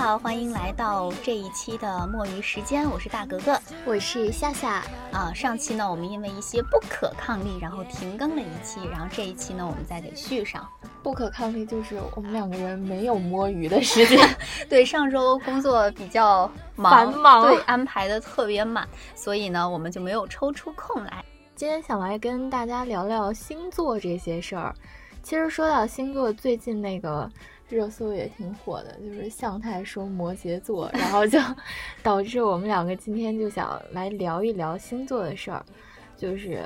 好，欢迎来到这一期的墨鱼时间，我是大格格我是夏夏，啊。上期呢，我们因为一些不可抗力，然后停更了一期，然后这一期呢，我们再给续上。不可抗力就是我们两个人没有摸鱼的时间。对，上周工作比较忙，繁忙对，安排的特别满，所以呢，我们就没有抽出空来。今天想来跟大家聊聊星座这些事儿。其实说到星座，最近那个热搜也挺火的，就是向太说摩羯座，然后就 导致我们两个今天就想来聊一聊星座的事儿。就是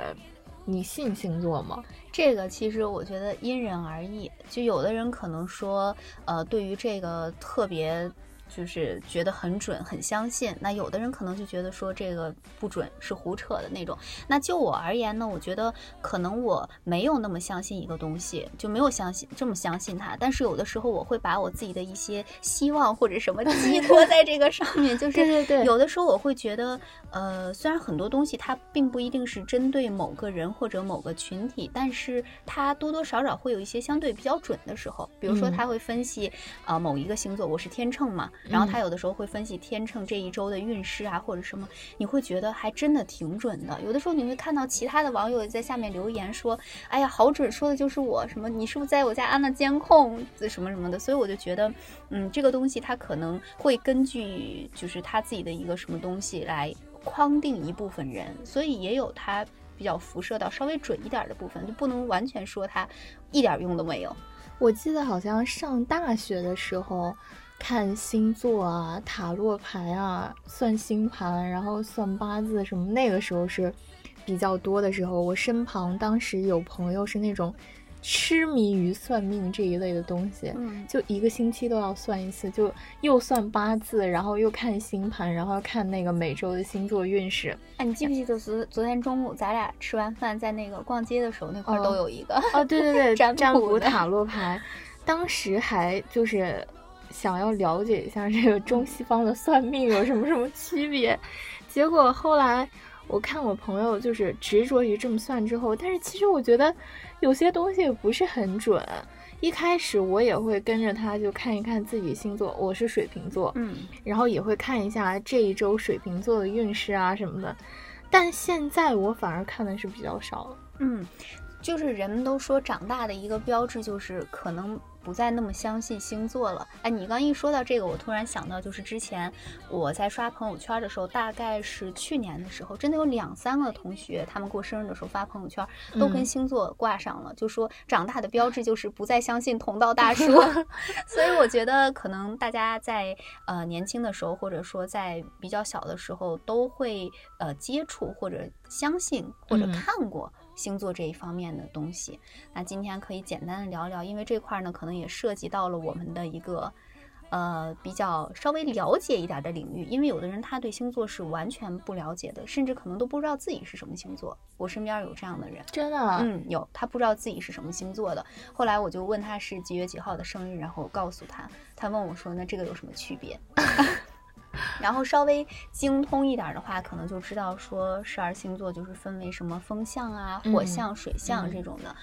你信星座吗？这个其实我觉得因人而异，就有的人可能说，呃，对于这个特别就是觉得很准，很相信；那有的人可能就觉得说这个不准，是胡扯的那种。那就我而言呢，我觉得可能我没有那么相信一个东西，就没有相信这么相信它。但是有的时候我会把我自己的一些希望或者什么寄托在这个上面，就 是对对对有的时候我会觉得，呃，虽然很多东西它并不一定是针对某个人或者某个群体，但是它多多少少会有一些相对比较准的时候。比如说，嗯他会分析，呃，某一个星座，我是天秤嘛，然后他有的时候会分析天秤这一周的运势啊，或者什么，你会觉得还真的挺准的。有的时候你会看到其他的网友也在下面留言说，哎呀，好准，说的就是我，什么你是不是在我家安了监控，什么什么的。所以我就觉得，嗯，这个东西它可能会根据就是他自己的一个什么东西来框定一部分人，所以也有它比较辐射到稍微准一点的部分，就不能完全说它一点用都没有。我记得好像上大学的时候，看星座啊、塔罗牌啊、算星盘，然后算八字什么，那个时候是比较多的时候。我身旁当时有朋友是那种痴迷于算命这一类的东西，嗯，就一个星期都要算一次，就又算八字，然后又看星盘，然后看那个每周的星座运势。哎，你记不记得昨昨天中午咱俩吃完饭在那个逛街的时候，那块儿都哦有一个。哦，对对对，占卜塔罗牌，当时还就是想要了解一下这个中西方的算命有什么什么区别，结果后来我看我朋友就是执着于这么算之后，但是其实我觉得有些东西不是很准。一开始我也会跟着他，就看一看自己星座，我是水瓶座，嗯，然后也会看一下这一周水瓶座的运势啊什么的，但现在我反而看的是比较少了。嗯，就是人们都说长大的一个标志就是可能不再那么相信星座了。哎，你刚一说到这个，我突然想到，就是之前我在刷朋友圈的时候，大概是去年的时候，真的有两三个同学，他们过生日的时候发朋友圈，都跟嗯星座挂上了，就说长大的标志就是不再相信同道大 叔。所以我觉得，可能大家在呃年轻的时候，或者说在比较小的时候，都会呃接触或者相信或者嗯看过星座这一方面的东西。那今天可以简单的聊聊，因为这块儿呢，可能也涉及到了我们的一个。呃，比较稍微了解一点的领域，因为有的人他对星座是完全不了解的，甚至可能都不知道自己是什么星座。我身边有这样的人，真的啊，嗯，有，他不知道自己是什么星座的。后来我就问他是几月几号的生日，然后我告诉他，他问我说：“那这个有什么区别？” 然后稍微精通一点的话，可能就知道说十二星座就是分为什么风象啊、火嗯象、水象嗯这种的。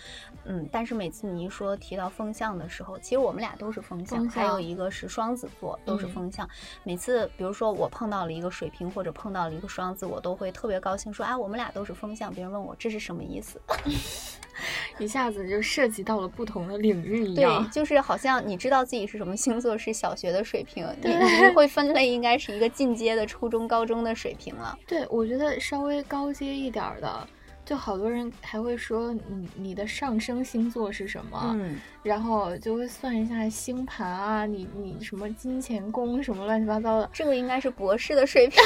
嗯，但是每次你一说提到风象的时候，其实我们俩都是风象，风还有一个是双子座，都是嗯风象。每次比如说我碰到了一个水瓶或者碰到了一个双子，我都会特别高兴说啊，我们俩都是风象。别人问我这是什么意思？一下子就涉及到了不同的领域一样对，就是好像你知道自己是什么星座，是小学的水平，你对你 会分类，应该是一个进阶的初中、高中的水平了。对，我觉得稍微高阶一点儿的，就好多人还会说你你的上升星座是什么，嗯，然后就会算一下星盘啊，你你什么金钱宫什么乱七八糟的，这个应该是博士的水平。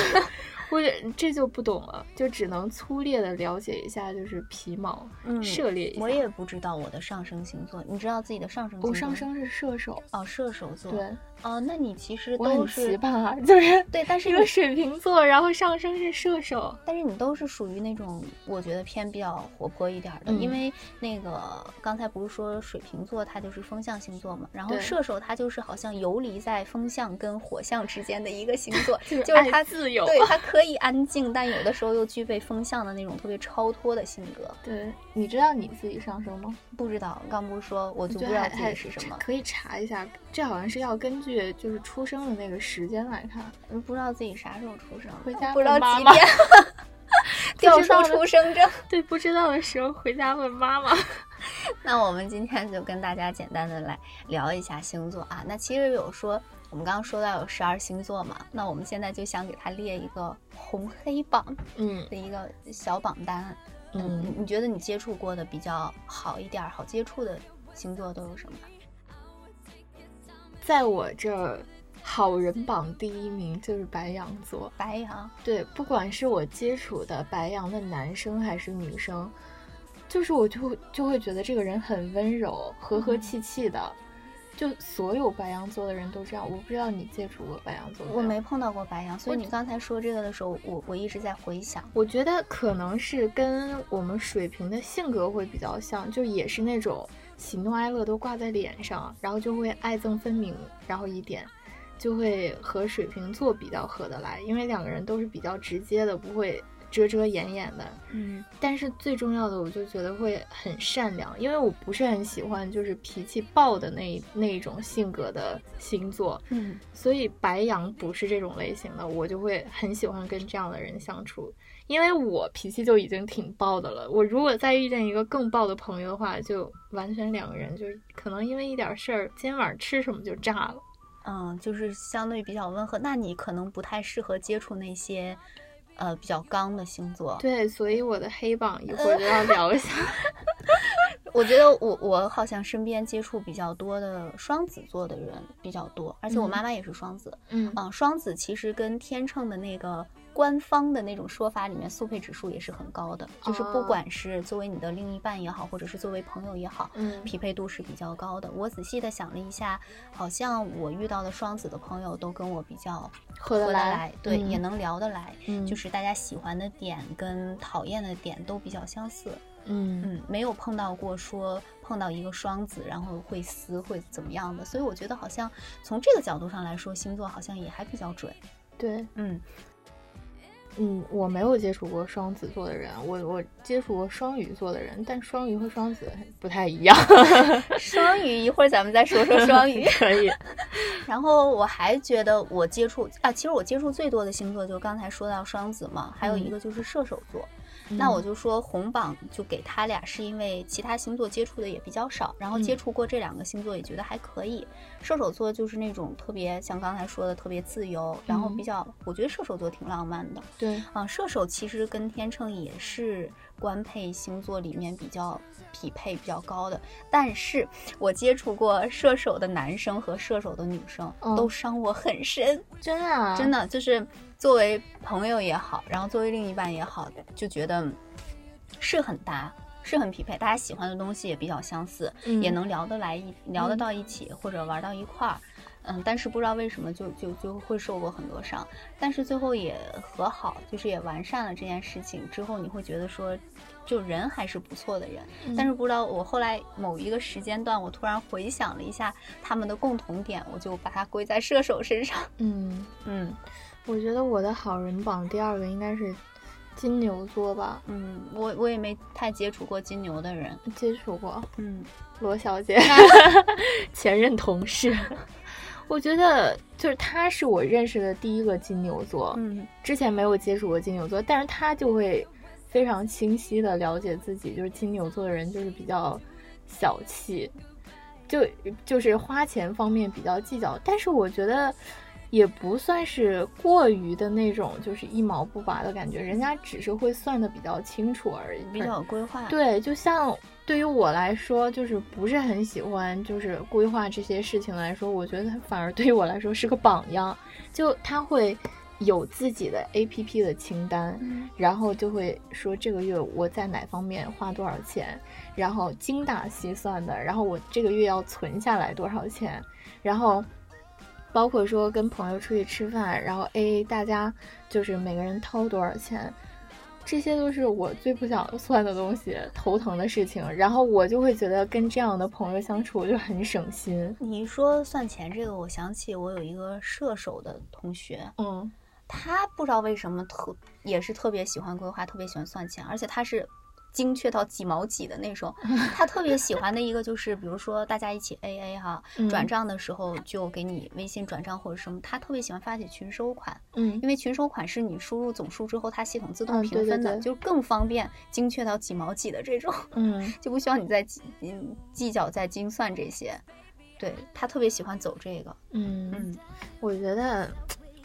我这这就不懂了，就只能粗略的了解一下，就是皮毛，嗯涉猎一下。我也不知道我的上升星座，你知道自己的上升星座？我上升是射手，哦，射手座。对，哦，那你其实都是奇葩，就是对，但是你一个水瓶座，然后上升是射手。但是你都是属于那种我觉得偏比较活泼一点儿的，嗯因为那个刚才不是说水瓶座它就是风象星座嘛，然后射手它就是好像游离在风象跟火象之间的一个星座，就是就是它自由对它可以安静，但有的时候又具备风象的那种特别超脱的性格。对，你知道你自己上升吗？不知道，刚不是说我就不知道自己是什么，可以查一下，这好像是要根据就是出生的那个时间来看。嗯不知道自己啥时候出生，回家不知道问妈妈几点，调出出生证。对，不知道的时候回家问妈妈。那我们今天就跟大家简单的来聊一下星座啊。那其实有说，我们刚刚说到有十二星座嘛，那我们现在就想给它列一个红黑榜嗯的一个小榜单。嗯，你你觉得你接触过的比较好一点儿、好接触的星座都有什么？在我这儿，好人榜第一名就是白羊座。白羊，对，不管是我接触的白羊的男生还是女生，就是我就会就会觉得这个人很温柔，和和气气的。就所有白羊座的人都这样，我不知道你接触过白羊座我没碰到过白羊，所以你刚才说这个的时候，我我一直在回想。我觉得可能是跟我们水瓶的性格会比较像，就也是那种喜怒哀乐都挂在脸上，然后就会爱憎分明，然后一点就会和水瓶座比较合得来，因为两个人都是比较直接的，不会遮遮掩掩的。嗯但是最重要的，我就觉得会很善良，因为我不是很喜欢就是脾气暴的那那一种性格的星座，嗯所以白羊不是这种类型的，我就会很喜欢跟这样的人相处，因为我脾气就已经挺暴的了，我如果再遇见一个更暴的朋友的话，就完全两个人就是可能因为一点事儿，今天晚上吃什么就炸了。嗯，就是相对比较温和。那你可能不太适合接触那些呃比较刚的星座。对，所以我的黑榜一会儿就要聊一下。我觉得我我好像身边接触比较多的双子座的人比较多，而且我嗯妈妈也是双子。嗯嗯，双子其实跟天秤的那个官方的那种说法里面速配指数也是很高的，就是不哦管是作为你的另一半也好，或者是作为朋友也好，嗯匹配度是比较高的。我仔细的想了一下，好像我遇到的双子的朋友都跟我比较合得来对，嗯也能聊得来，嗯就是大家喜欢的点跟讨厌的点都比较相似。嗯嗯，没有碰到过说碰到一个双子，然后会撕会怎么样的，所以我觉得好像从这个角度上来说，星座好像也还比较准。对。嗯，嗯，我没有接触过双子座的人，我我接触过双鱼座的人，但双鱼和双子不太一样。双鱼一会儿咱们再说说双鱼。可以，然后我还觉得我接触啊，其实我接触最多的星座就刚才说到双子嘛，还有一个就是射手座。那我就说红榜就给他俩，是因为其他星座接触的也比较少，然后接嗯触过这两个星座也觉得还可以。射手座就是那种特别像刚才说的特别自由，然后嗯比较，我觉得射手座挺浪漫的对，啊。射手其实跟天秤也是官配星座里面比较匹配比较高的，但是我接触过射手的男生和射手的女生，嗯都伤我很深。真的啊，真的就是作为朋友也好，然后作为另一半也好，就觉得是很搭，是很匹配，大家喜欢的东西也比较相似，嗯也能聊得来一聊得嗯到一起，或者玩到一块儿。嗯，但是不知道为什么就就就会受过很多伤，但是最后也和好，就是也完善了这件事情之后，你会觉得说，就人还是不错的人。嗯但是不知道我后来某一个时间段，我突然回想了一下他们的共同点，我就把它归在射手身上。嗯，嗯。我觉得我的好人榜第二个应该是金牛座吧，嗯，我我也没太接触过金牛的人。接触过嗯罗小姐，前任同事。我觉得就是他是我认识的第一个金牛座，嗯。之前没有接触过金牛座，但是他就会非常清晰的了解自己，就是金牛座的人就是比较小气，就就是花钱方面比较计较，但是我觉得也不算是过于的那种，就是一毛不拔的感觉，人家只是会算的比较清楚而已，比较有规划。，对，就像对于我来说，就是不是很喜欢，就是规划这些事情来说，我觉得他反而对于我来说是个榜样。就他会有自己的 A P P 的清单，嗯然后就会说这个月我在哪方面花多少钱，然后精打细算的，然后我这个月要存下来多少钱，然后。包括说跟朋友出去吃饭，然后 A A 大家就是每个人掏多少钱，这些都是我最不想算的东西，头疼的事情。然后我就会觉得跟这样的朋友相处，我就很省心。你一说算钱这个，我想起我有一个射手的同学，嗯他不知道为什么特也是特别喜欢规划，特别喜欢算钱，而且他是精确到几毛几的那种。他特别喜欢的一个就是，比如说大家一起 A A 哈，嗯。转账的时候就给你微信转账或者什么，他特别喜欢发起群收款，嗯。因为群收款是你输入总数之后，它系统自动嗯评分的，就更方便，精确到几毛几的这种。嗯。就不需要你再计嗯计较再精算这些。对他特别喜欢走这个，嗯，嗯。我觉得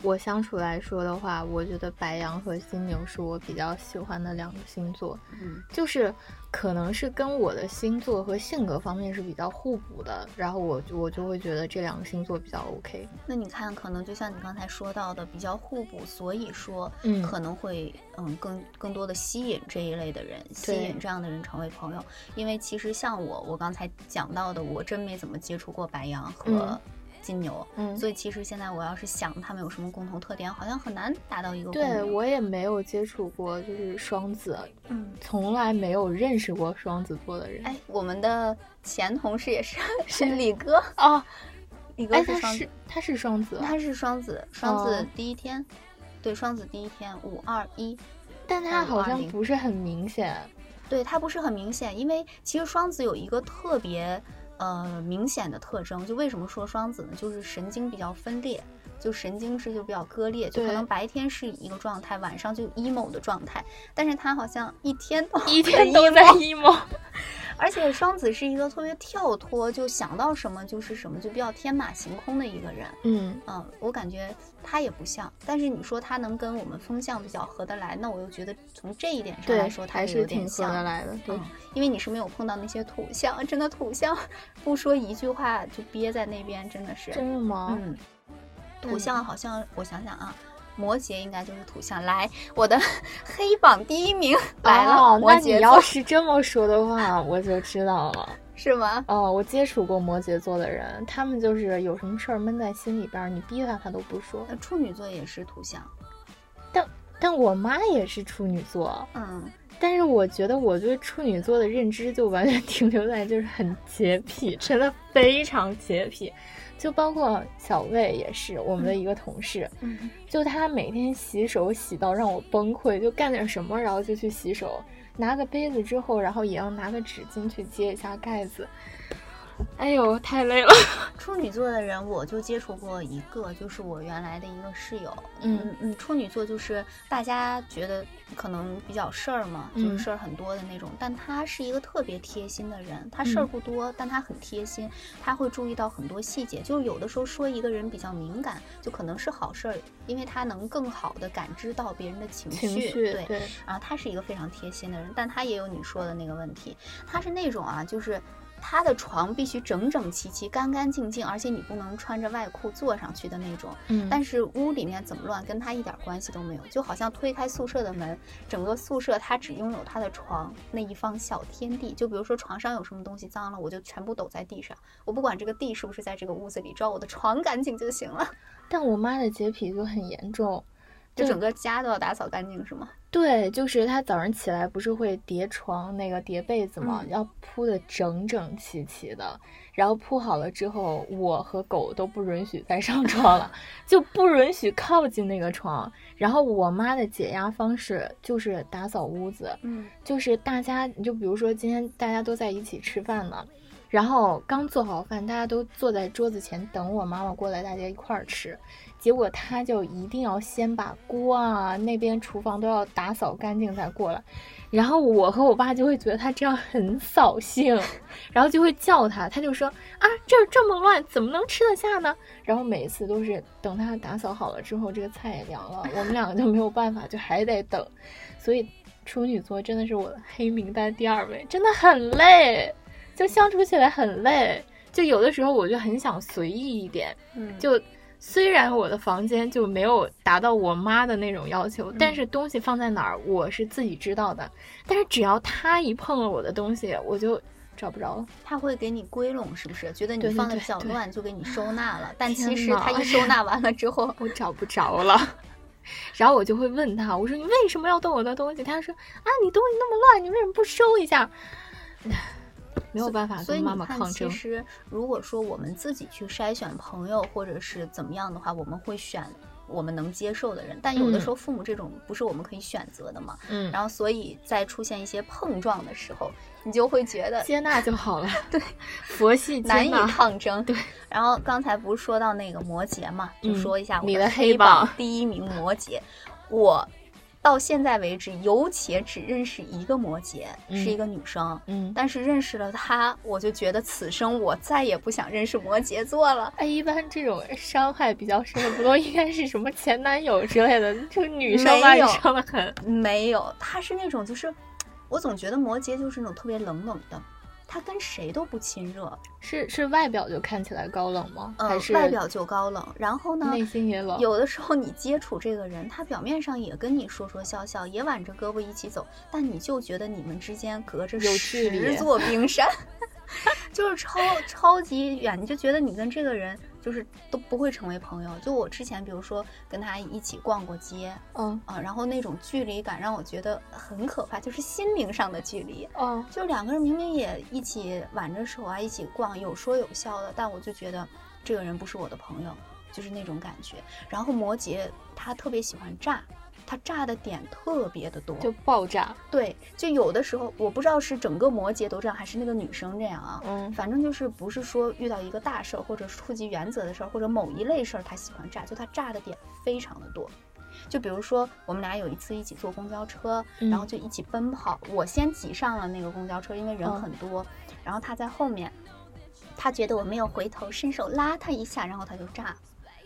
我相处来说的话，我觉得白羊和金牛是我比较喜欢的两个星座。嗯就是可能是跟我的星座和性格方面是比较互补的，然后我就我就会觉得这两个星座比较 OK。那你看，可能就像你刚才说到的，比较互补，所以说嗯可能会嗯更更多的吸引这一类的人，吸引这样的人成为朋友。因为其实像我，我刚才讲到的，我真没怎么接触过白羊和嗯金牛，嗯，所以其实现在我要是想他们有什么共同特点，好像很难达到一个。对我也没有接触过，就是双子，嗯，从来没有认识过双子座的人。哎，我们的前同事也是，是李哥，哦，李哥是双子。是他是双子，他是双子，双子哦。第一天，对，双子第一天五二一，但他好像不是很明显。对，他不是很明显，因为其实双子有一个特别呃明显的特征，就为什么说双子呢？就是神经比较分裂。就神经质就比较割裂，就可能白天是一个状态，晚上就 emo 的状态，但是他好像一天都 一天都在 emo。而且双子是一个特别跳脱，就想到什么就是什么，就比较天马行空的一个人。嗯，嗯，我感觉他也不像，但是你说他能跟我们风向比较合得来，那我又觉得从这一点上来说，，他是挺合点像。得来的。对，嗯，因为你是没有碰到那些土象，真的土象不说一句话就憋在那边，真的是。真的吗？嗯，土象好像我想想啊，摩羯应该就是土象。来，我的 黑榜第一名来了，哦，摩那你要是这么说的话，我就知道了。是吗？哦，我接触过摩羯座的人，他们就是有什么事儿闷在心里边儿，你逼他他都不说。呃处女座也是土象。但但我妈也是处女座，嗯，但是我觉得我对处女座的认知就完全 停留在就是很洁癖，真的非常洁癖。就包括小魏也是我们的一个同事，嗯，就他每天洗手洗到让我崩溃，就干点什么然后就去洗手，拿个杯子之后，然后也要拿个纸巾去接一下盖子。哎呦，太累了。处女座的人我就接触过一个，就是我原来的一个室友。嗯嗯嗯，处女座就是大家觉得可能比较事儿嘛，就是嗯事儿很多的那种，但他是一个特别贴心的人，他事儿嗯不多，但他很贴心，他会注意到很多细节。就是有的时候说一个人比较敏感，就可能是好事儿，因为他能更好的感知到别人的情绪。情绪对。对，然后他是一个非常贴心的人，但他也有你说的那个问题，他是那种啊，就是他的床必须整整齐齐、干干净净，而且你不能穿着外裤坐上去的那种。嗯，但是屋里面怎么乱，跟他一点关系都没有，就好像推开宿舍的门，整个宿舍他只拥有他的床那一方小天地。就比如说床上有什么东西脏了，我就全部抖在地上，我不管这个地是不是在这个屋子里，只要我的床干净就行了。但我妈的洁癖就很严重，就整个家都要打扫干净是吗？对，就是他早上起来不是会叠床那个叠被子吗？嗯要铺的整整齐齐的，然后铺好了之后，我和狗都不允许再上床了，就不允许靠近那个床。然后我妈的解压方式就是打扫屋子，嗯就是大家，你就比如说今天大家都在一起吃饭呢，然后刚做好饭，大家都坐在桌子前等我妈妈过来，大家一块儿吃。结果她就一定要先把锅啊那边厨房都要打扫干净再过来，然后我和我爸就会觉得她这样很扫兴，然后就会叫她，她就说啊这儿这么乱，怎么能吃得下呢？然后每次都是等她打扫好了之后，这个菜也凉了，我们两个就没有办法，就还得等，所以处女座真的是我的黑名单第二位，真的很累，就相处起来很累。就有的时候我就很想随意一点，嗯，就虽然我的房间就没有达到我妈的那种要求，但是东西放在哪儿我是自己知道的。但是只要她一碰了我的东西，我就找不着了。他会给你归拢，是不是？觉得你放的比较乱，就给你收纳了。但其实哪他一收纳完了之后，我找不着了。然后我就会问他，我说你为什么要动我的东西？他说啊，你东西那么乱，你为什么不收一下？没有办法所以跟妈妈你看，抗争。其实如果说我们自己去筛选朋友或者是怎么样的话，我们会选我们能接受的人。但有的嗯时候父母这种不是我们可以选择的嘛。嗯，然后所以在出现一些碰撞的时候，你就会觉得接纳就好了。对，佛系接难以。抗争。对。然后刚才不是说到那个摩羯嘛，就嗯说一下我你的黑黑榜第一名摩羯，我。到现在为止，有且只认识一个摩羯，嗯是一个女生。嗯，但是认识了她，我就觉得此生我再也不想认识摩羯座了。哎，一般这种伤害比较深的，不都应该是什么前男友之类的？这个女生吧没有伤的很。没有，他是那种就是，我总觉得摩羯就是那种特别冷冷的，他跟谁都不亲热，是是外表就看起来高冷吗？呃还，是外表就高冷，然后呢，内心也冷？有的时候你接触这个人，他表面上也跟你说说笑笑，也挽着胳膊一起走，但你就觉得你们之间隔着有距离十座冰山，就是超超级远，你就觉得你跟这个人就是都不会成为朋友。就我之前，比如说跟他一起逛过街嗯啊，然后那种距离感让我觉得很可怕，就是心灵上的距离。嗯就两个人明明也一起挽着手啊，一起逛，有说有笑的，但我就觉得这个人不是我的朋友，就是那种感觉。然后摩羯他特别喜欢炸，他炸的点特别的多，就爆炸。对，就有的时候我不知道是整个摩羯都这样，还是那个女生这样啊。嗯反正就是不是说遇到一个大事儿，或者触及原则的事儿，或者某一类事儿，他喜欢炸，就他炸的点非常的多。就比如说，我们俩有一次一起坐公交车，然后嗯就一起奔跑。我先挤上了那个公交车，因为人嗯很多，然后他在后面，他觉得我没有回头，伸手拉他一下，然后他就炸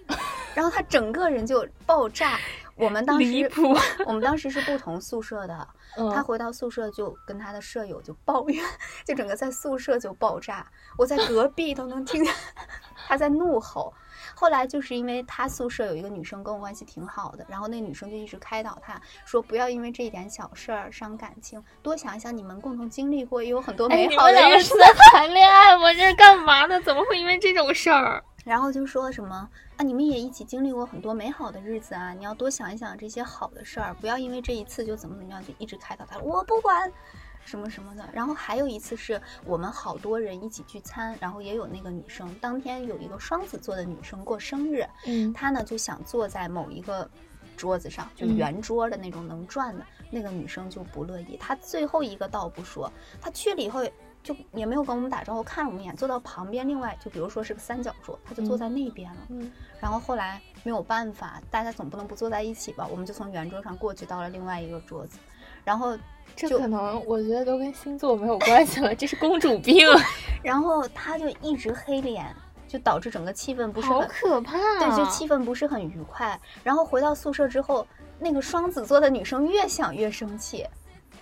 了，然后他整个人就爆炸。我们当时离谱。我们当时是不同宿舍的，嗯他回到宿舍就跟他的舍友就抱怨，就整个在宿舍就爆炸，我在隔壁都能听见 他在怒吼。后来就是因为他宿舍有一个女生跟我关系挺好的，然后那女生就一直开导他说不要因为这一点小事儿伤感情，多想一想你们共同经历过，也有很多哎，美好的日子。们两个是在谈恋爱吗？这是干嘛呢？怎么会因为这种事儿？然后就说什么啊，你们也一起经历过很多美好的日子啊，你要多想一想这些好的事儿，不要因为这一次就怎么怎么样，就一直开导他，我不管。什么什么的，然后还有一次是我们好多人一起聚餐，然后也有那个女生，当天有一个双子座的女生过生日，嗯。她呢就想坐在某一个桌子上，就嗯。圆桌的那种能转的，那个女生就不乐意，她最后一个倒不说，她去了以后就也没有跟我们打招呼，看了我们一眼，坐到旁边，另外就比如说是个三角桌，他就坐嗯在那边了。嗯然后后来没有办法，大家总不能不坐在一起吧，我们就从圆桌上过去到了另外一个桌子，然后就这可能我觉得都跟星座没有关系了，这是公主病，然后他就一直黑脸，就导致整个气氛不是好很可怕、啊。对，就气氛不是很愉快。然后回到宿舍之后，那个双子座的女生越想越生气。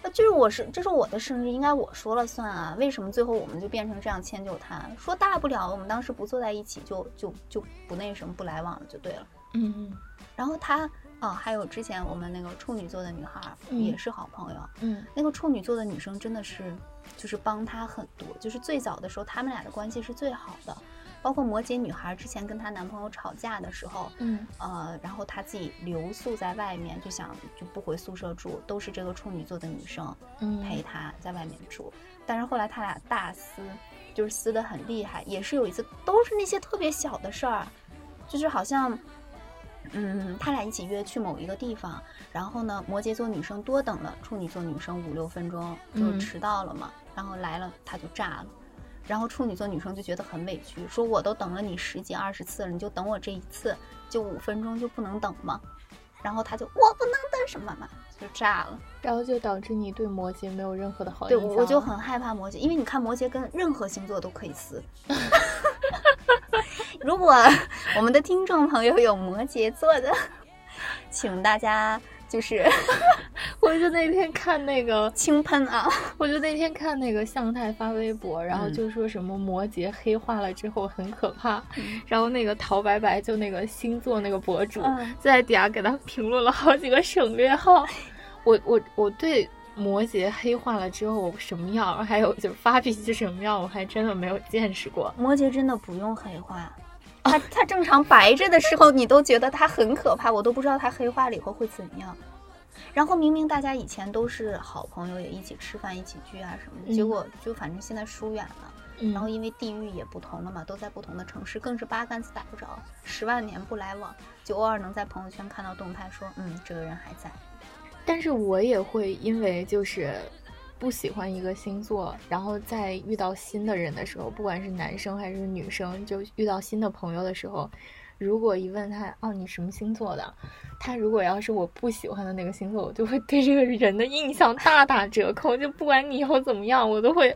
那就是我是，这是我的生日，应该我说了算啊！为什么最后我们就变成这样迁就他？说大不了我们当时不坐在一起就，就就不那什么不来往了就对了。嗯然后他哦，还有之前我们那个处女座的女孩也是好朋友，嗯那个处女座的女生真的是，就是帮他很多。就是最早的时候，他们俩的关系是最好的。包括摩羯女孩之前跟她男朋友吵架的时候，嗯呃，然后她自己留宿在外面，就想就不回宿舍住，都是这个处女座的女生嗯陪她在外面住。但是后来他俩大撕，就是撕得很厉害，也是有一次，都是那些特别小的事儿，就是好像。嗯，他俩一起约去某一个地方，然后呢，摩羯座女生多等了处女座女生五六分钟，就嗯迟到了嘛，然后来了他就炸了，然后处女座女生就觉得很委屈，说我都等了你十几二十次了，你就等我这一次，就五分钟就不能等吗？然后他就我不能等什么嘛，就炸了。然后就导致你对摩羯没有任何的好印对，象。我我就很害怕摩羯，因为你看摩羯跟任何星座都可以撕。如果我们的听众朋友有摩羯座的，请大家就是 我就那天看那个，轻喷啊。我就那天看那个向太发微博，然后嗯就说什么摩羯黑化了之后很可怕，嗯然后那个陶白白就那个星座那个博主、嗯在底下给他评论了好几个省略号。我我我对摩羯黑化了之后什么样，还有就是发脾气什么样，我还真的没有见识过。摩羯真的不用黑化，他他正常白着的时候，你都觉得他很可怕，我都不知道他黑化了以后会怎样。然后明明大家以前都是好朋友，也一起吃饭、一起聚啊什么的，结嗯果就反正现在疏远了。嗯然后因为地域也不同了嘛，都在不同的城市，更是八竿子打不着，十万年不来往，就偶尔能在朋友圈看到动态说，嗯，这个人还在。但是我也会因为就是不喜欢一个星座，然后在遇到新的人的时候，不管是男生还是女生，就遇到新的朋友的时候，如果一问他哦你什么星座的，他如果要是我不喜欢的那个星座，我就会对这个人的印象大打折扣，就不管你以后怎么样，我都会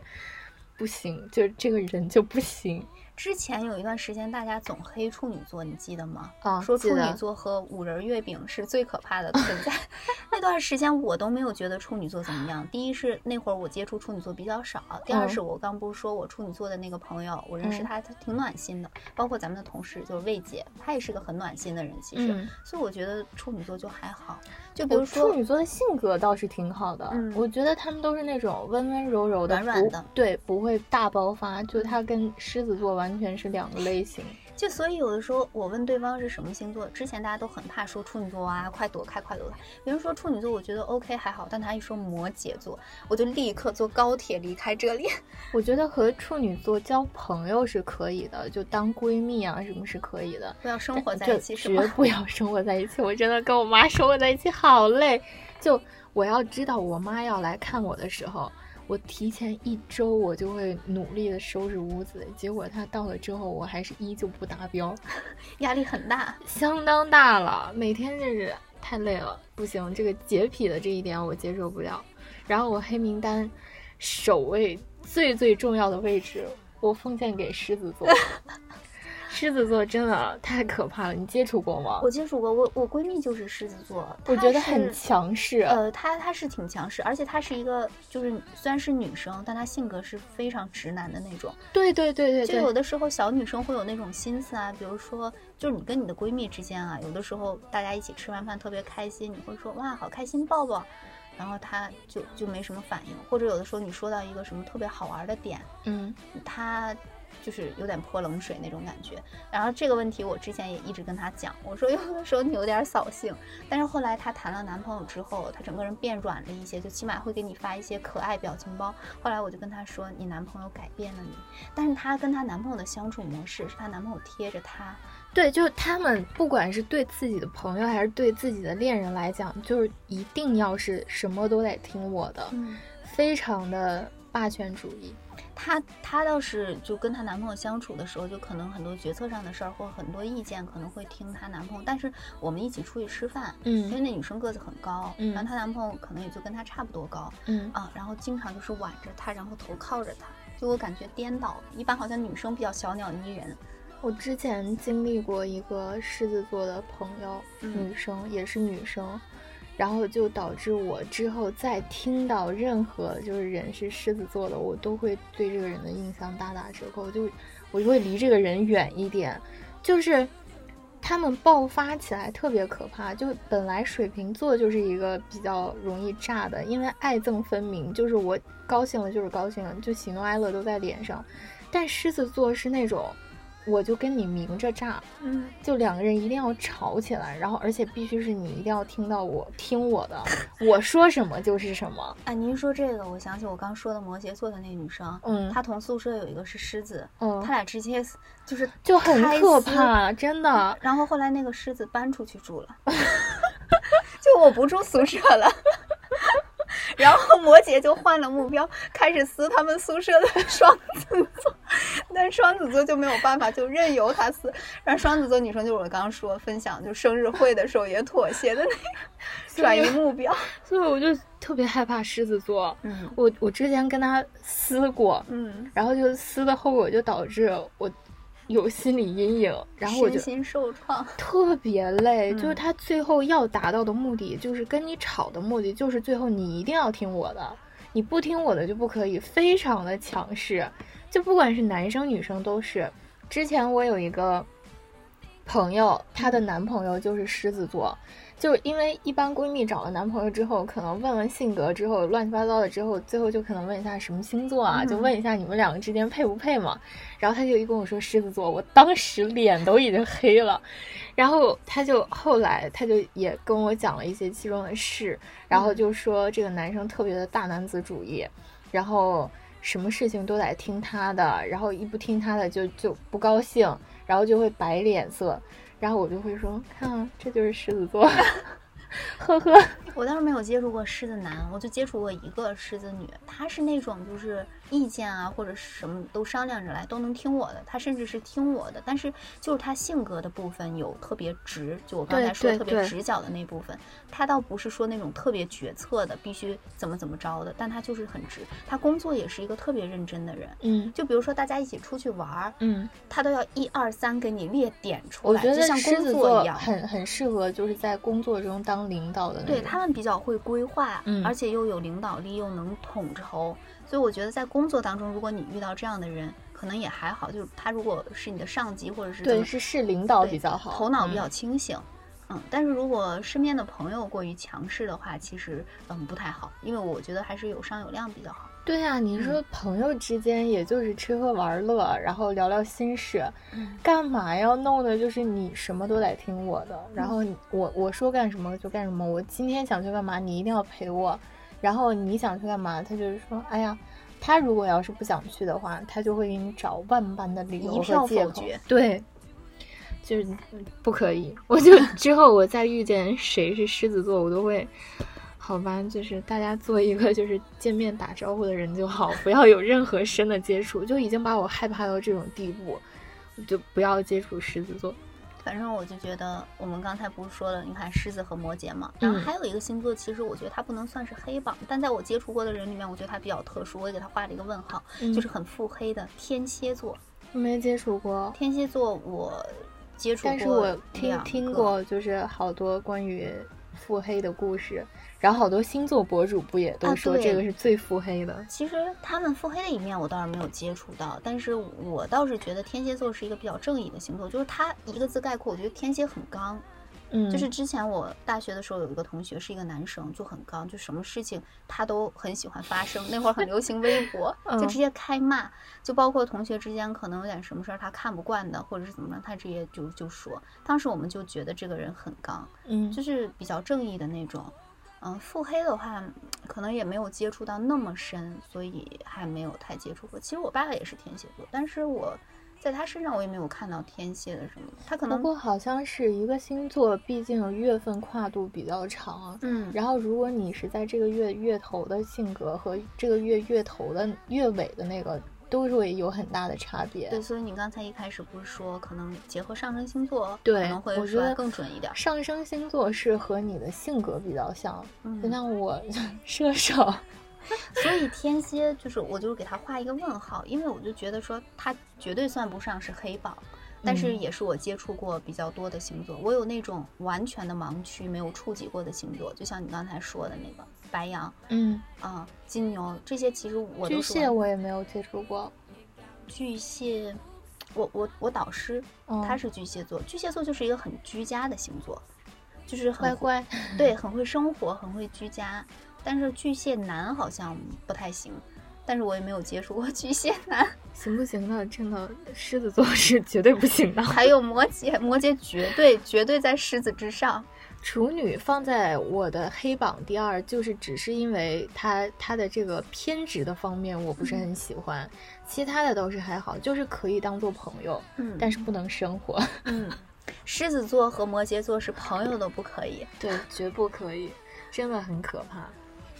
不行，就这个人就不行。之前有一段时间，大家总黑处女座，你记得吗？啊说处女座和五仁月饼是最可怕的存在。那段时间我都没有觉得处女座怎么样。第一是那会儿我接触处女座比较少，第二嗯是我刚不是说我处女座的那个朋友，我认识嗯他，他挺暖心的。包括咱们的同事就是魏姐，她也是个很暖心的人，其实。嗯所以我觉得处女座就还好。就比如说处女座的性格倒是挺好的，嗯我觉得他们都是那种温温柔柔的，软软的对，不会大爆发。就他跟狮子座完全是两个类型。就所以有的时候我问对方是什么星座，之前大家都很怕说处女座啊，快躲开，快躲开。别人说处女座，我觉得 OK 还好，但他一说摩羯座，我就立刻坐高铁离开这里。我觉得和处女座交朋友是可以的，就当闺蜜啊什么是可以的，不要生活在一起是绝？不要生活在一起。我真的跟我妈生活在一起好累。就我要知道我妈要来看我的时候，我提前一周我就会努力的收拾屋子，结果他到了之后，我还是依旧不达标。压力很大。相当大了，每天就是太累了，不行，这个洁癖的这一点我接受不了。然后我黑名单首位最最重要的位置，我奉献给狮子座。狮子座真的太可怕了，你接触过吗？我接触过，我我闺蜜就是狮子座，我觉得很强势。呃，她她是挺强势，而且她是一个就是虽然是女生，但她性格是非常直男的那种。对对对对对，就有的时候小女生会有那种心思啊，比如说，就是你跟你的闺蜜之间啊，有的时候大家一起吃完饭特别开心，你会说哇好开心抱抱，然后她就就没什么反应，或者有的时候你说到一个什么特别好玩的点，嗯她就是有点泼冷水那种感觉。然后这个问题我之前也一直跟她讲，我说有的时候你有点扫兴，但是后来她谈了男朋友之后，他整个人变软了一些，就起码会给你发一些可爱表情包。后来我就跟她说，你男朋友改变了你，但是她跟她男朋友的相处模式是她男朋友贴着她，对，就是他们不管是对自己的朋友还是对自己的恋人来讲，就是一定要是什么都得听我的，嗯，非常的霸权主义。她她倒是就跟她男朋友相处的时候，就可能很多决策上的事儿或很多意见可能会听她男朋友，但是我们一起出去吃饭，嗯因为嗯那女生个子很高，嗯然后她男朋友可能也就跟她差不多高嗯，啊，然后经常就是挽着她，然后头靠着她，就我感觉颠倒，一般好像女生比较小鸟依人，我之前经历过一个狮子座的朋友，嗯女生也是女生，然后就导致我之后再听到任何就是人是狮子座的，我都会对这个人的印象大打折扣，就我就会离这个人远一点，就是。他们爆发起来特别可怕，就本来水瓶座就是一个比较容易炸的，因为爱憎分明，就是我高兴了就是高兴了，就喜怒哀乐都在脸上。但狮子座是那种，我就跟你明着炸，嗯，就两个人一定要吵起来，然后而且必须是你一定要听到我听我的，我说什么就是什么。哎，您说这个，我想起我刚说的摩羯座的那个女生，嗯她同宿舍有一个是狮子，嗯他，俩直接就是 就很可怕，真的。然后后来那个狮子搬出去住了，就我不住宿舍了。然后摩羯就换了目标，开始撕他们宿舍的双子座，但双子座就没有办法，就任由他撕。然后双子座女生就是我刚刚说分享，就生日会的时候也妥协的那个转移目标。所以我就特别害怕狮子座。嗯我我之前跟他撕过，嗯，然后就撕的后果就导致我有心理阴影，然后我就心受创。特别累。嗯就是他最后要达到的目的，就是跟你吵的目的，就是最后你一定要听我的，你不听我的就不可以，非常的强势。就不管是男生女生都是。之前我有一个朋友，她的男朋友就是狮子座，就是因为一般闺蜜找了男朋友之后，可能问问性格之后，乱七八糟的之后，最后就可能问一下什么星座啊，嗯就问一下你们两个之间配不配嘛。然后她就一跟我说狮子座，我当时脸都已经黑了。然后她就后来她就也跟我讲了一些其中的事，然后就说这个男生特别的大男子主义，然后什么事情都得听他的，然后一不听他的就就不高兴，然后就会摆脸色。然后我就会说，看啊，这就是狮子座，呵呵。我倒是没有接触过狮子男，我就接触过一个狮子女，她是那种就是意见啊或者什么都商量着来，都能听我的，她甚至是听我的，但是就是她性格的部分有特别直，就我刚才说特别直角的那部分，她倒不是说那种特别决策的，必须怎么怎么着的，但她就是很直，她工作也是一个特别认真的人。嗯就比如说大家一起出去玩儿，嗯，她都要一二三给你列点出来，就像工狮子座作一样。很很适合就是在工作中当领导的那种。对他们比较会规划，嗯而且又有领导力，又能统筹，所以我觉得在工作当中，如果你遇到这样的人，可能也还好。就是他如果是你的上级，或者是对是是领导比较好，头脑比较嗯清醒。嗯，但是如果身边的朋友过于强势的话，其实嗯不太好，因为我觉得还是有商有量比较好。对呀、你说朋友之间也就是吃喝玩乐，然后聊聊心事，嗯干嘛要弄的就是你什么都得听我的，然后我我说干什么就干什么，我今天想去干嘛，你一定要陪我，然后你想去干嘛，他就是说，哎呀。他如果要是不想去的话，他就会给你找万般的理由和借口。对，就是嗯不可以。我就之后我再遇见谁是狮子座，我都会，好吧，就是大家做一个就是见面打招呼的人就好，不要有任何深的接触，就已经把我害怕到这种地步，我就不要接触狮子座。反正我就觉得，我们刚才不是说了，你看狮子和摩羯嘛，然后嗯还有一个星座，其实我觉得它不能算是黑榜，但在我接触过的人里面，我觉得它比较特殊，我也给它画了一个问号，嗯就是很腹黑的天蝎座。没接触过，天蝎座我接触过，但是我听听，过，就是好多关于腹黑的故事，然后好多星座博主不也都说这个是最腹黑的？其实他们腹黑的一面我倒是没有接触到，但是我倒是觉得天蝎座是一个比较正义的星座，就是它一个字概括，我觉得天蝎很刚。嗯，就是之前我大学的时候有一个同学是一个男生，就很刚，就什么事情他都很喜欢发声。那会儿很流行微博，就嗯直接开骂，就包括同学之间可能有点什么事儿他看不惯的，或者是怎么着，他直接就就说。当时我们就觉得这个人很刚，嗯，就是比较正义的那种。嗯，腹黑的话，可能也没有接触到那么深，所以还没有太接触过。其实我爸爸也是天蝎座，但是我在他身上我也没有看到天蝎的什么。他可能不过好像是一个星座，毕竟月份跨度比较长。嗯，然后，如果你是在这个月月头的性格和这个月月头的月尾的那个，都是会有很大的差别。对，所以你刚才一开始不是说可能结合上升星座，对可能会我觉得更准一点儿。上升星座是和你的性格比较像，嗯就像我 射手，所以天蝎就是我就是给他画一个问号，因为我就觉得说他绝对算不上是黑豹，但是嗯也是我接触过比较多的星座。我有那种完全的盲区没有触及过的星座，就像你刚才说的那个白羊嗯，啊、金牛这些，其实我巨蟹我也没有接触过。巨蟹。我我我导师嗯他是巨蟹座，巨蟹座就是一个很居家的星座，就是很乖乖，对，很会生活，很会居家。但是巨蟹男好像不太行，但是我也没有接触过巨蟹男。行不行的？真的，狮子座是绝对不行的。还有摩羯，摩羯绝对绝对在狮子之上。处女放在我的黑榜第二，就是只是因为他他的这个偏执的方面我不是很喜欢，其他的倒是还好，就是可以当做朋友，嗯但是不能生活。嗯，狮子座和摩羯座是朋友都不可以。对，绝不可以，真的很可怕。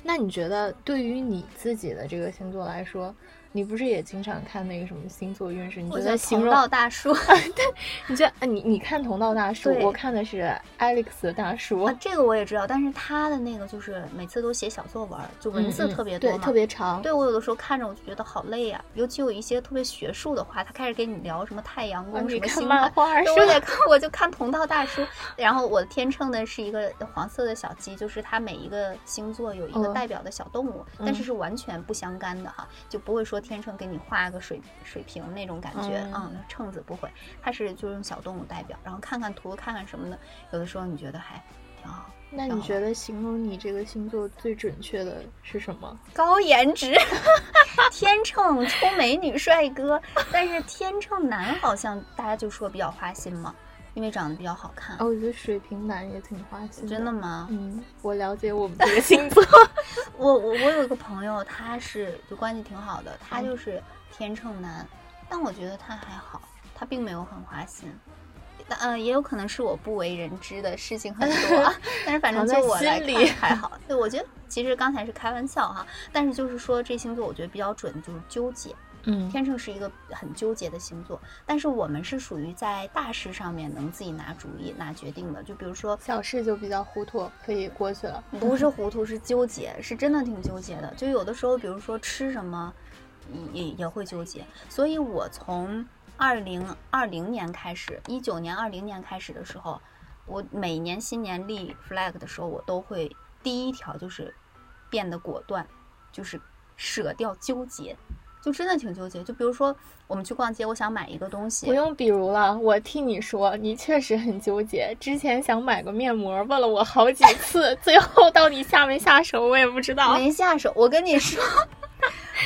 那你觉得对于你自己的这个星座来说，你不是也经常看那个什么星座运势？你我觉得形同容？道大叔 对你觉得啊你你看同道大叔，对我看的是 Alex 大叔，啊，这个我也知道，但是他的那个就是每次都写小作文，就文字特别多嘛，对，特别长。对我有的时候看着我就觉得好累呀、尤其有一些特别学术的话，他开始跟你聊什么太阳啊宫、什么星盘，漫画对是吧？我也看，我就看同道大叔。然后我天秤的是一个黄色的小鸡，就是它每一个星座有一个嗯代表的小动物，但是嗯是完全不相干的哈，就不会说天秤给你画个水水平那种感觉，嗯嗯，秤子不会，它是就用小动物代表，然后看看图，看看什么的，有的时候你觉得还挺好。那你觉得形容你这个星座最准确的是什么？高颜值，天秤出美女帅哥，但是天秤男好像大家就说比较花心嘛，因为长得比较好看。哦，我觉得水瓶男也挺花心。真的吗？嗯，我了解我们这个星座。我我我有一个朋友，他是就关系挺好的，他就是天秤男，但我觉得他还好，他并没有很花心。呃，也有可能是我不为人知的事情很多，但是反正就我来看还好。对，我觉得其实刚才是开玩笑哈，但是就是说这星座我觉得比较准，就是纠结。嗯，天秤是一个很纠结的星座，但是我们是属于在大事上面能自己拿主意、拿决定的。就比如说小事就比较糊涂，可以过去了。不是糊涂，是纠结，是真的挺纠结的。就有的时候，比如说吃什么，也也会纠结。所以我从二零二零年开始，一九年、二零年开始的时候，我每年新年立 flag 的时候，我都会第一条就是变得果断，就是舍掉纠结，就真的挺纠结。就比如说我们去逛街，我想买一个东西，不用比如了，我替你说，你确实很纠结。之前想买个面膜，问了我好几次，最后到底下没下手，我也不知道。没下手，我跟你说。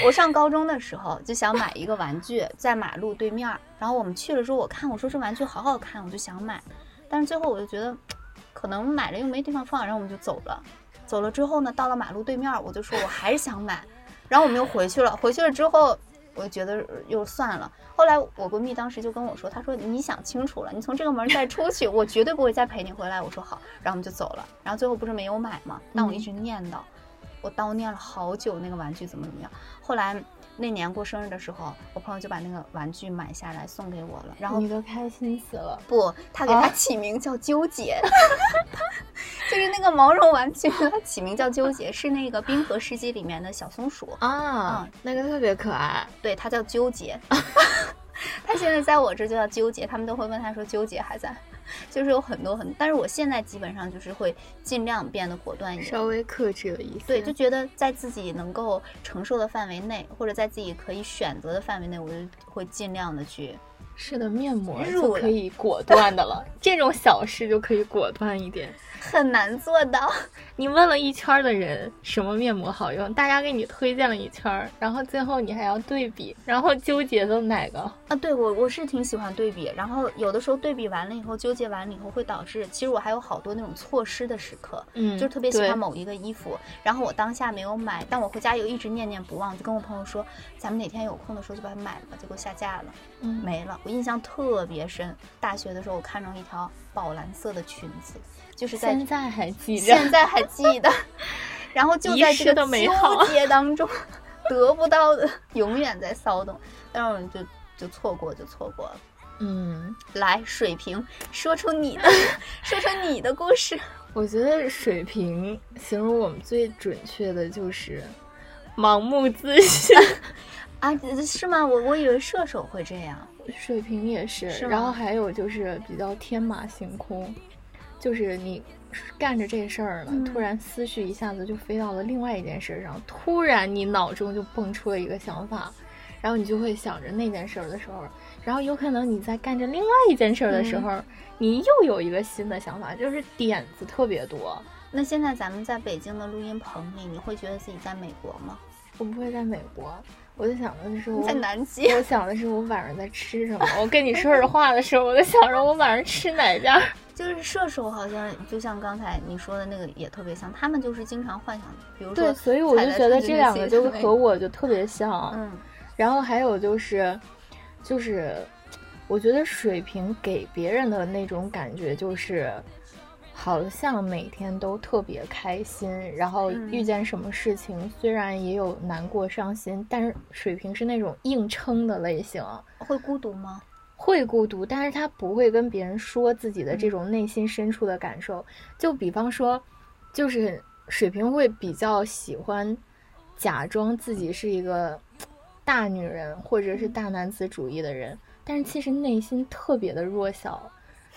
我上高中的时候就想买一个玩具，在马路对面。然后我们去了之后，我看我说这玩具好好看，我就想买。但是最后我就觉得，可能买了又没地方放，然后我们就走了。走了之后呢，到了马路对面，我就说我还是想买。然后我们又回去了。回去了之后，我觉得又算了。后来我闺蜜当时就跟我说，她说你想清楚了，你从这个门再出去，我绝对不会再陪你回来。我说好，然后我们就走了。然后最后不是没有买吗？但我一直念叨。我叨念了好久，那个玩具怎么怎么样？后来那年过生日的时候，我朋友就把那个玩具买下来送给我了。然后你都开心死了。不，他给他起名叫纠结，就是那个毛绒玩具，他起名叫纠结，是那个《冰河世纪》里面的小松鼠啊，那个特别可爱。对，它叫纠结。他现在在我这就叫纠结，他们都会问他说纠结还在。就是有很多很，但是我现在基本上就是会尽量变得果断一点，稍微克制了一些。对，就觉得在自己能够承受的范围内，或者在自己可以选择的范围内，我就会尽量的去。是的，面膜就可以果断的了，这种小事就可以果断一点。很难做到。你问了一圈的人什么面膜好用，大家给你推荐了一圈，然后最后你还要对比，然后纠结的哪个啊？对我我是挺喜欢对比，然后有的时候对比完了以后，纠结完了以后会导致，其实我还有好多那种错失的时刻，嗯，就特别喜欢某一个衣服，然后我当下没有买，但我回家又一直念念不忘，就跟我朋友说，咱们哪天有空的时候就把它买了吧，结果下架了，嗯，没了。我印象特别深，大学的时候我看中一条宝蓝色的裙子。就是在现在还记得，现在还记得，然后就在这个纠结当中，得不到的永远在骚动，但是我们就就错过，就错过了。嗯，来，水瓶，说出你的，说出你的故事。我觉得水瓶形容我们最准确的就是盲目自信 啊？是吗？我我以为射手会这样，水瓶也是。然后还有就是比较天马行空。就是你干着这事儿呢，突然思绪一下子就飞到了另外一件事上，突然你脑中就蹦出了一个想法，然后你就会想着那件事儿的时候，然后有可能你在干着另外一件事儿的时候，你又有一个新的想法，就是点子特别多。那现在咱们在北京的录音棚里，你会觉得自己在美国吗？我不会在美国，我就想的是我在南极。我想的是我晚上在吃什么。我跟你说着话的时候，我就想着我晚上吃哪家。就是射手，好像就像刚才你说的那个也特别像，他们就是经常幻想，比如说，对，所以我就觉得这两个就和我就特别像。嗯，然后还有就是，就是我觉得水瓶给别人的那种感觉就是，好像每天都特别开心，然后遇见什么事情虽然也有难过伤心，但是水瓶是那种硬撑的类型。会孤独吗？会孤独，但是他不会跟别人说自己的这种内心深处的感受。就比方说，就是水瓶会比较喜欢假装自己是一个大女人或者是大男子主义的人，但是其实内心特别的弱小，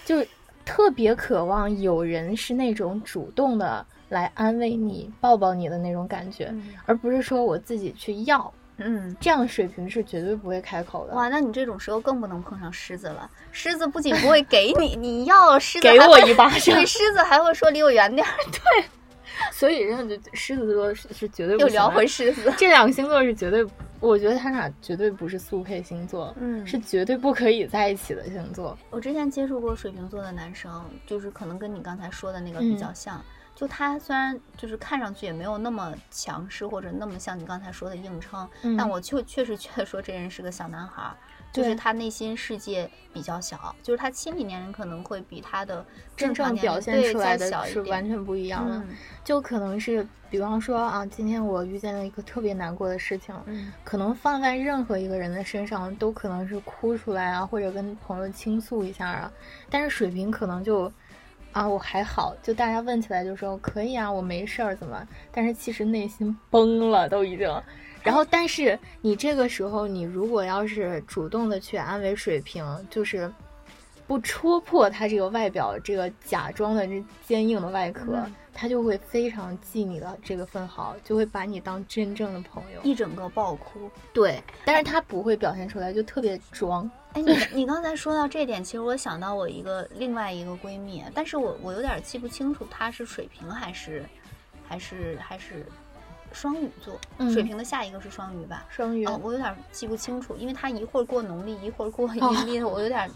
就特别渴望有人是那种主动的来安慰你、抱抱你的那种感觉，而不是说我自己去要。嗯。这样的水平是绝对不会开口的。哇，那你这种时候更不能碰上狮子了。狮子不仅不会给你，你要狮子给我一巴掌 对，狮子还会说离我远点儿，所以这样就狮子座是是绝对不又聊回狮子。这两个星座是绝对，我觉得他俩绝对不是速配星座，嗯是绝对不可以在一起的星座。我之前接触过水瓶座的男生，就是可能跟你刚才说的那个比较像。就他虽然就是看上去也没有那么强势，或者那么像你刚才说的硬撑，嗯但我就确实觉得说这人是个小男孩儿，就是他内心世界比较小，就是他心理年龄可能会比他的真正正常表现出来的小是完全不一样的，嗯就可能是，比方说啊，今天我遇见了一个特别难过的事情，嗯可能放在任何一个人的身上都可能是哭出来啊，或者跟朋友倾诉一下啊，但是水平可能就。啊，我还好，就大家问起来就说可以啊，我没事儿，怎么？但是其实内心崩了，都已经。然后，但是你这个时候，你如果要是主动的去安慰水瓶，就是不戳破他这个外表这个假装的这坚硬的外壳，嗯他就会非常记你的这个分毫，就会把你当真正的朋友。一整个爆哭。对，但是他不会表现出来，就特别装。哎，你你刚才说到这点，其实我想到我一个另外一个闺蜜，但是我我有点记不清楚她是水瓶还是还是还是双鱼座。嗯水瓶的下一个是双鱼吧？双鱼，嗯，我有点记不清楚，因为他一会儿过农历，一会儿过 阴历的，我有点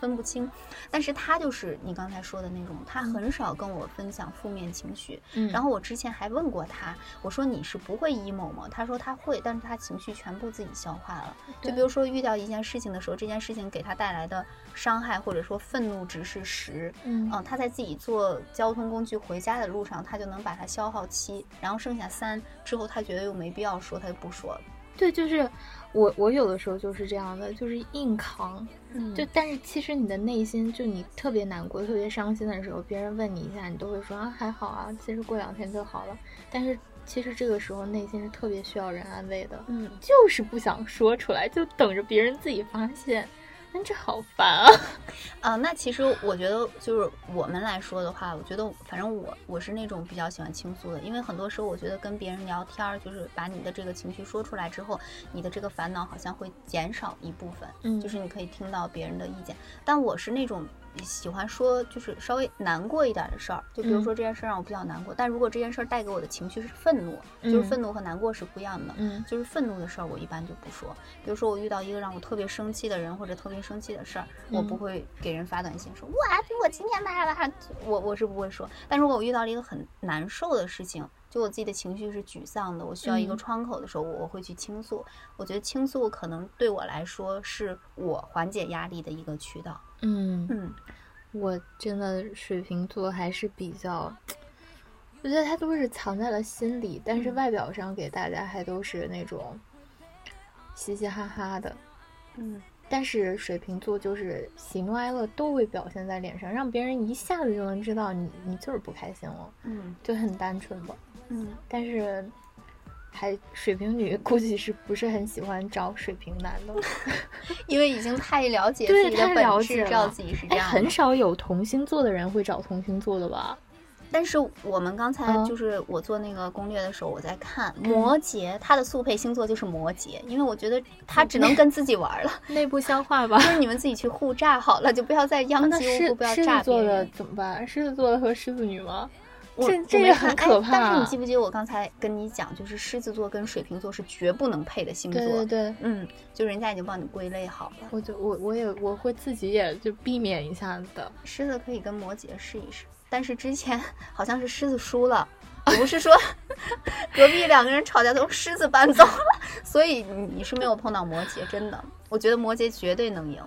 分不清。但是他就是你刚才说的那种，他很少跟我分享负面情绪。嗯，然后我之前还问过他，我说你是不会 emo 吗？他说他会，但是他情绪全部自己消化了。就比如说遇到一件事情的时候，这件事情给他带来的伤害或者说愤怒值是十，嗯嗯，她在自己坐交通工具回家的路上，他就能把它消耗七，然后剩下三之后，他觉得又没必要说，他就不说了。对，就是我，我有的时候就是这样的，就是硬扛。嗯就但是其实你的内心，就你特别难过、特别伤心的时候，别人问你一下，你都会说啊还好啊，其实过两天就好了。但是其实这个时候内心是特别需要人安慰的，嗯，就是不想说出来，就等着别人自己发现。那这好烦啊！啊，那其实我觉得就是我们来说的话，我觉得反正我我是那种比较喜欢倾诉的，因为很多时候我觉得跟别人聊天儿，就是把你的这个情绪说出来之后，你的这个烦恼好像会减少一部分，嗯就是你可以听到别人的意见。但我是那种喜欢说就是稍微难过一点的事儿，就比如嗯说这件事儿让我比较难过，但如果这件事儿带给我的情绪是愤怒，就是嗯愤怒和难过是不一样的。嗯就是愤怒的事儿，我一般就不说。比如说，我遇到一个让我特别生气的人，或者特别生气的事儿，我不嗯会给人发短信说“哇，我今天叭叭叭”，我我是不会说。但如果我遇到了一个很难受的事情，就我自己的情绪是沮丧的，我需要一个嗯窗口的时候，我我会去倾诉。我觉得倾诉可能对我来说是我缓解压力的一个渠道。嗯，嗯。我真的水瓶座还是比较，我觉得他都是藏在了心里，但是嗯。外表上给大家还都是那种嘻嘻哈哈的。嗯。但是水瓶座就是喜怒哀乐都会表现在脸上，让别人一下子就能知道你你就是不开心了，嗯。就很单纯吧。嗯，但是还水瓶女估计是不是很喜欢找水瓶男的？因为已经太了解自己的本质，了知道自己是这哎，样的。很少有同星座的人会找同星座的吧？但是我们刚才嗯就是我做那个攻略的时候，我在看摩羯，他的速配星座就是摩羯，因为我觉得他只能跟自己玩了，内部消化吧。就是你们自己去互炸好了，就不要再殃及无辜，不要炸别子座的人。怎么办？狮子座的和狮子女吗？我这这也很可怕。但是你记不记得我刚才跟你讲，就是狮子座跟水瓶座是绝不能配的星座。对对对，嗯，就人家已经帮你归类好了。我就我我也我会自己也就避免一下的。狮子可以跟摩羯试一试，但是之前 好像是狮子输了。不是说 隔壁两个人吵架都狮子搬走了，所以你你是没有碰到摩羯，真的，我觉得摩羯绝对能赢。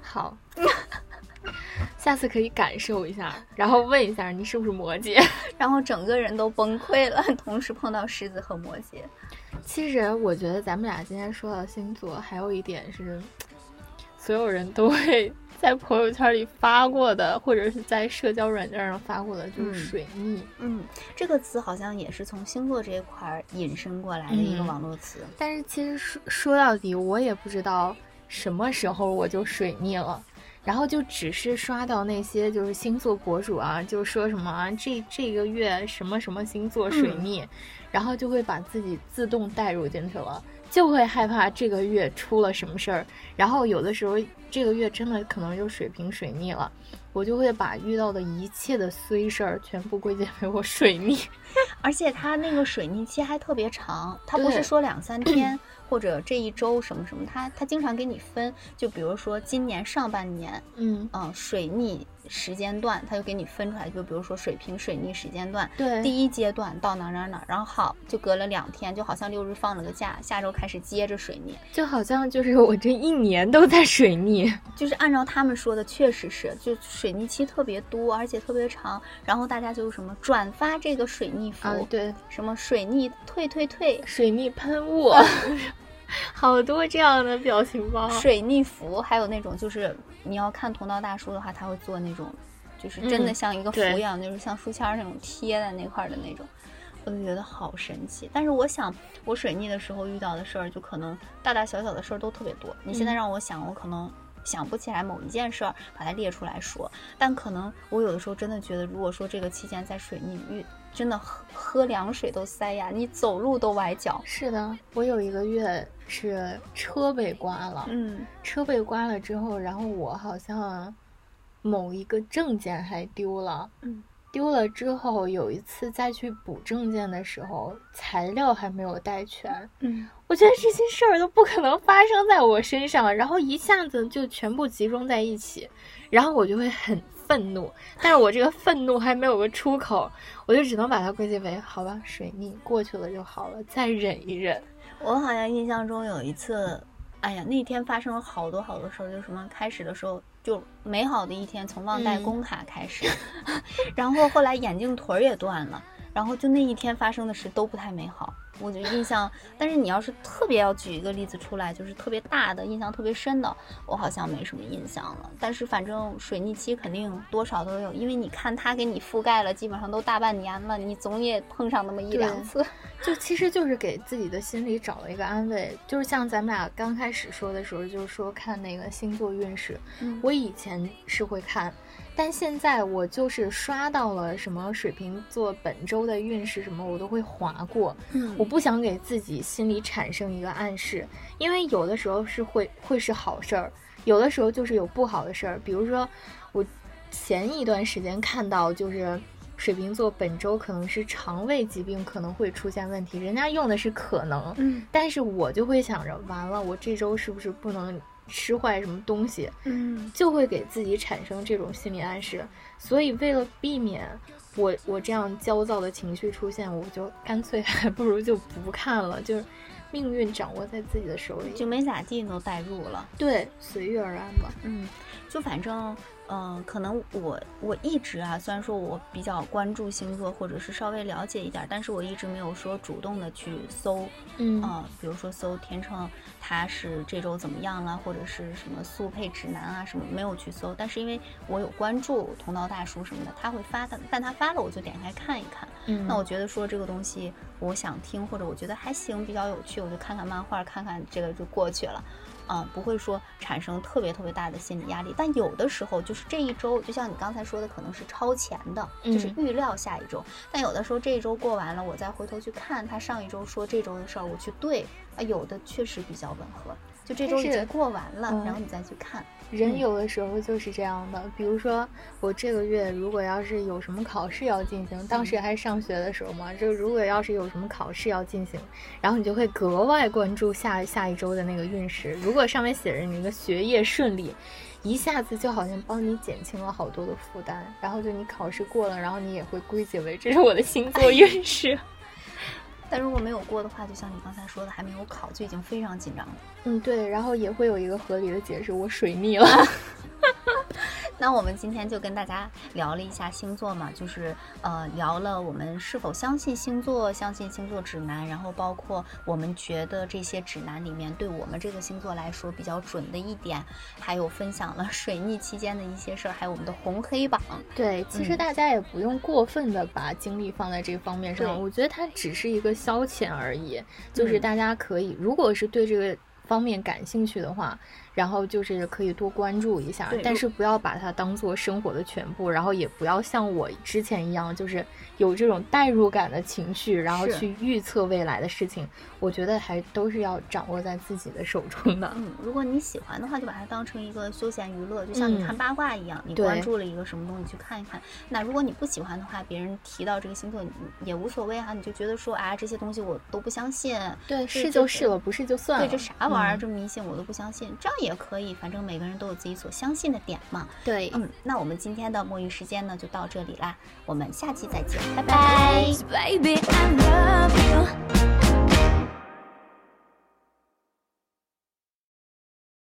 好，下次可以感受一下，然后问一下你是不是摩羯。然后整个人都崩溃了，同时碰到狮子和摩羯。其实我觉得咱们俩今天说到星座，还有一点是，所有人都会在朋友圈里发过的，或者是在社交软件上发过的，就是嗯水逆。嗯，这个词好像也是从星座这一块儿引申过来的一个嗯网络词。但是其实说说到底，我也不知道什么时候我就水逆了。然后就只是刷到那些就是星座博主啊，就说什么啊这这个月什么什么星座水逆，然后就会把自己自动带入进去了，就会害怕这个月出了什么事儿，然后有的时候这个月真的可能就水瓶水逆了，我就会把遇到的一切的衰事儿全部归结为我水逆。而且他那个水逆期还特别长，他不是说两三天 或者这一周什么什么，他他经常给你分，就比如说今年上半年，嗯，嗯、水逆时间段，它就给你分出来，就比如说水瓶水逆时间段，对，第一阶段到哪哪哪，然后好就隔了两天，就好像六日放了个假，下周开始接着水逆，就好像就是我这一年都在水逆。就是按照他们说的，确实是，就水逆期特别多，而且特别长，然后大家就什么转发这个水逆符，啊，对，什么水逆退退退，水逆喷雾，好多这样的表情包。水逆符，还有那种就是你要看同道大叔的话，他会做那种，就是真的嗯像一个符对一样，就是像书签儿那种贴在那块儿的那种，我就觉得好神奇。但是我想，我水逆的时候遇到的事儿，就可能大大小小的事儿都特别多。你现在嗯让我想，我可能。想不起来某一件事儿，把它列出来说，但可能我有的时候真的觉得，如果说这个期间在水逆遇，真的喝喝凉水都塞牙，你走路都崴脚。是的，我有一个月是车被刮了，嗯。车被刮了之后，然后我好像某一个证件还丢了，嗯，丢了之后有一次再去补证件的时候，材料还没有带全，嗯。我觉得这些事儿都不可能发生在我身上，然后一下子就全部集中在一起，然后我就会很愤怒，但是我这个愤怒还没有个出口，我就只能把它归结为好吧，水逆过去了就好了，再忍一忍。我好像印象中有一次，哎呀，那天发生了好多好多事儿，就什么开始的时候就美好的一天，从忘带嗯工卡开始，然后后来眼镜腿儿也断了，然后就那一天发生的事都不太美好。我就印象，但是你要是特别要举一个例子出来，就是特别大的、印象特别深的，我好像没什么印象了。但是反正水逆期肯定多少都有，因为你看它给你覆盖了，基本上都大半年了，你总也碰上那么一两次。就其实就是给自己的心里找了一个安慰，就是像咱们俩刚开始说的时候，就是说看那个星座运势，嗯我以前是会看，但现在我就是刷到了什么水瓶座本周的运势什么，我都会划过。嗯我不想给自己心里产生一个暗示，因为有的时候是会会是好事儿，有的时候就是有不好的事儿。比如说，我前一段时间看到就是水瓶座本周可能是肠胃疾病可能会出现问题，人家用的是可能，嗯但是我就会想着，完了，我这周是不是不能吃坏什么东西？嗯就会给自己产生这种心理暗示。所以为了避免我我这样焦躁的情绪出现，我就干脆还不如就不看了，就是命运掌握在自己的手里，就没咋地都带入了。对随遇而安吧。嗯，就反正，嗯、可能我我一直啊，虽然说我比较关注星座，或者是稍微了解一点儿，但是我一直没有说主动的去搜，嗯啊、比如说搜天秤，他是这周怎么样了，或者是什么速配指南啊什么，没有去搜。但是因为我有关注同道大叔什么的，他会发的，但他发了我就点开看一看。嗯，那我觉得说这个东西我想听，或者我觉得还行，比较有趣，我就看看漫画，看看这个就过去了。啊、不会说产生特别特别大的心理压力，但有的时候就是这一周，就像你刚才说的，可能是超前的，就是嗯预料下一周。但有的时候这一周过完了，我再回头去看他上一周说这周的事儿，我去对啊，有的确实比较吻合。就这周已经过完了，嗯然后你再去看，人嗯有的时候就是这样的，比如说我这个月如果要是有什么考试要进行，当时还上学的时候嘛，就如果要是有什么考试要进行，然后你就会格外关注下下一周的那个运势。如果上面写着你的学业顺利，一下子就好像帮你减轻了好多的负担，然后就你考试过了，然后你也会归结为这是我的星座 运势。但如果没有过的话，就像你刚才说的，还没有考就已经非常紧张了。嗯，对，然后也会有一个合理的解释，我水逆了。那我们今天就跟大家聊了一下星座嘛，就是呃聊了我们是否相信星座，相信星座指南，然后包括我们觉得这些指南里面对我们这个星座来说比较准的一点，还有分享了 水逆期间的一些事儿，还有我们的红黑榜。对，其实嗯大家也不用过分的把精力放在这方面上，对我觉得它只是一个消遣而已。就是嗯大家可以，如果是对这个方面感兴趣的话，然后就是可以多关注一下对，但是不要把它当做生活的全部，然后也不要像我之前一样，就是有这种代入感的情绪，然后去预测未来的事情。我觉得还都是要掌握在自己的手中的。嗯，如果你喜欢的话，就把它当成一个休闲娱乐，就像你嗯看八卦一样，你关注了一个什么东西去看一看。那如果你不喜欢的话，别人提到这个星座你也无所谓啊，你就觉得说啊这些东西我都不相信，对，是就是了，不是就算了。对这啥玩意儿嗯这么迷信我都不相信，这样也可以，反正每个人都有自己所相信的点嘛。对，嗯，那我们今天的摸鱼时间呢就到这里啦，我们下期再见，拜拜。Baby, I love you.